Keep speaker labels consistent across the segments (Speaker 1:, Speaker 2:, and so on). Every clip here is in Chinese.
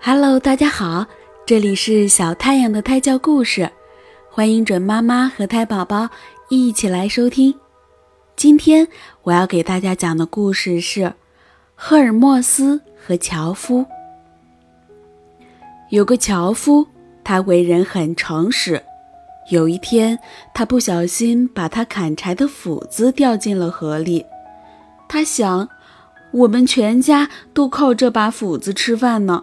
Speaker 1: Hello，大家好，这里是小太阳的胎教故事，欢迎准妈妈和胎宝宝一起来收听。今天我要给大家讲的故事是赫尔墨斯和樵夫。有个樵夫，他为人很诚实。有一天，他不小心把他砍柴的斧子掉进了河里。他想，我们全家都靠这把斧子吃饭呢。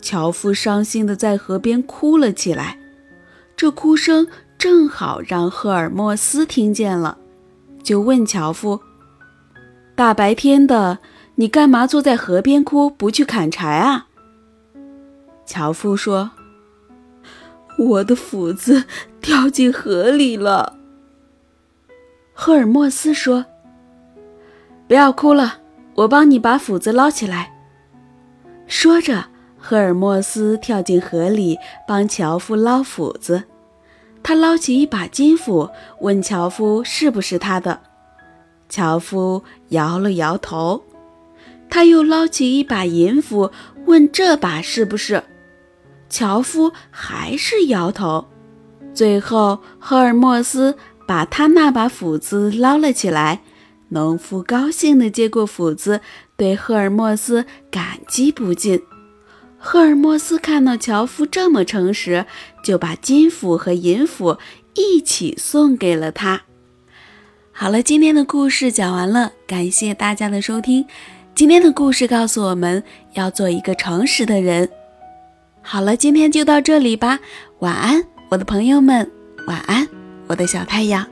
Speaker 1: 樵夫伤心地在河边哭了起来，这哭声正好让赫尔墨斯听见了，就问樵夫：“大白天的，你干嘛坐在河边哭，不去砍柴啊？”樵夫说：“我的斧子掉进河里了。”赫尔墨斯说：“不要哭了，我帮你把斧子捞起来。”说着。赫尔墨斯跳进河里帮樵夫捞斧子，他捞起一把金斧，问樵夫是不是他的。樵夫摇了摇头。他又捞起一把银斧，问这把是不是。樵夫还是摇头。最后，赫尔墨斯把他那把斧子捞了起来。农夫高兴地接过斧子，对赫尔墨斯感激不尽。赫尔墨斯看到樵夫这么诚实，就把金斧和银斧一起送给了他。好了，今天的故事讲完了，感谢大家的收听。今天的故事告诉我们要做一个诚实的人。好了，今天就到这里吧，晚安，我的朋友们，晚安，我的小太阳。